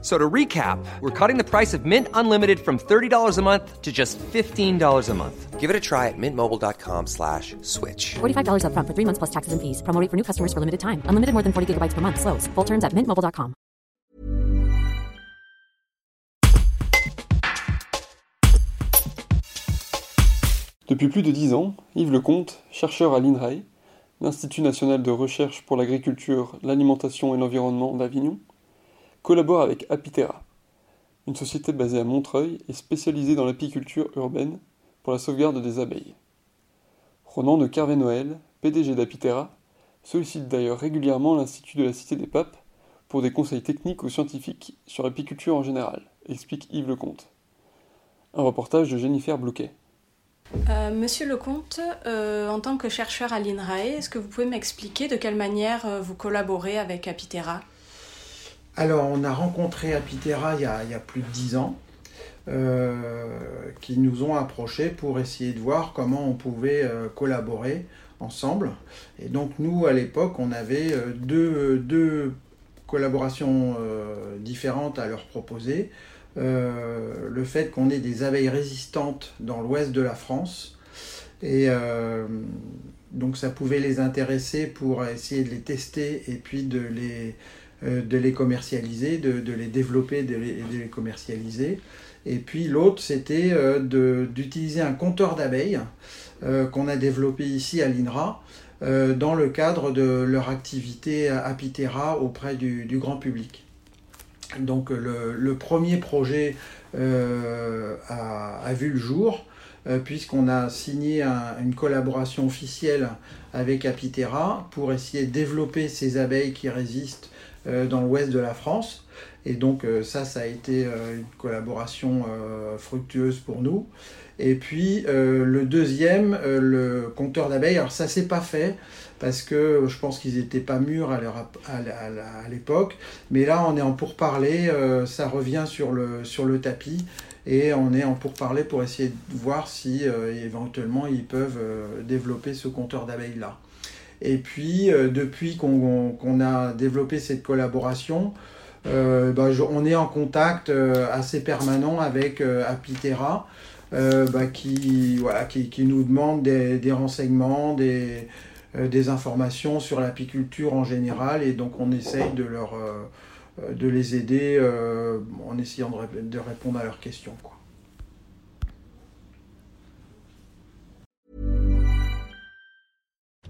So to recap, we're cutting the price of Mint Unlimited from $30 a month to just $15 a month. Give it a try at mintmobile.com slash switch. $45 upfront for three months plus taxes and fees. Promo rate for new customers for limited time. Unlimited more than 40 gigabytes per month. Slows. Full terms at mintmobile.com. Depuis plus de dix ans, Yves Lecomte, chercheur à l'INRAE, l'Institut national de recherche pour l'agriculture, l'alimentation et l'environnement d'Avignon, collabore avec Apitera, une société basée à Montreuil et spécialisée dans l'apiculture urbaine pour la sauvegarde des abeilles. Ronan de Carvé-Noël, PDG d'Apitera, sollicite d'ailleurs régulièrement l'Institut de la Cité des Papes pour des conseils techniques ou scientifiques sur l'apiculture en général, explique Yves Lecomte. Un reportage de Jennifer Blouquet. Euh, Monsieur Lecomte, euh, en tant que chercheur à l'INRAE, est-ce que vous pouvez m'expliquer de quelle manière euh, vous collaborez avec Apitera? Alors, on a rencontré Apitera il y a, plus de dix ans, euh, qui nous ont approchés pour essayer de voir comment on pouvait euh, collaborer ensemble. Et donc, nous, à l'époque, on avait euh, deux, collaborations différentes à leur proposer. Le fait qu'on ait des abeilles résistantes dans l'ouest de la France. Et donc ça pouvait les intéresser pour essayer de les tester et puis de les, de les commercialiser, de, les développer, de les, commercialiser. Et puis l'autre, c'était euh, d'utiliser un compteur d'abeilles euh, qu'on a développé ici à l'INRA euh, dans le cadre de leur activité Apitera auprès du, grand public. Donc le, premier projet euh, a, vu le jour euh, puisqu'on a signé un- une collaboration officielle avec Apitera pour essayer de développer ces abeilles qui résistent euh, dans l'ouest de la France. Et donc euh, ça, ça a été euh, une collaboration euh, fructueuse pour nous. Et puis euh, le deuxième, euh, le compteur d'abeilles, alors ça s'est pas fait parce que je pense qu'ils n'étaient pas mûrs à, l'époque. Mais là, on est en pourparlers, euh, ça revient sur le, sur le tapis et on est en pourparlers pour essayer de voir si euh, éventuellement ils peuvent euh, développer ce compteur d'abeilles là. Et puis, euh, depuis qu'on a développé cette collaboration, euh, bah, on est en contact euh, assez permanent avec Apitera, bah, qui, voilà, qui, qui nous demande des, des renseignements, des, des informations sur l'apiculture en général, et donc on essaye de, leur, de les aider en essayant de, de répondre à leurs questions. Quoi.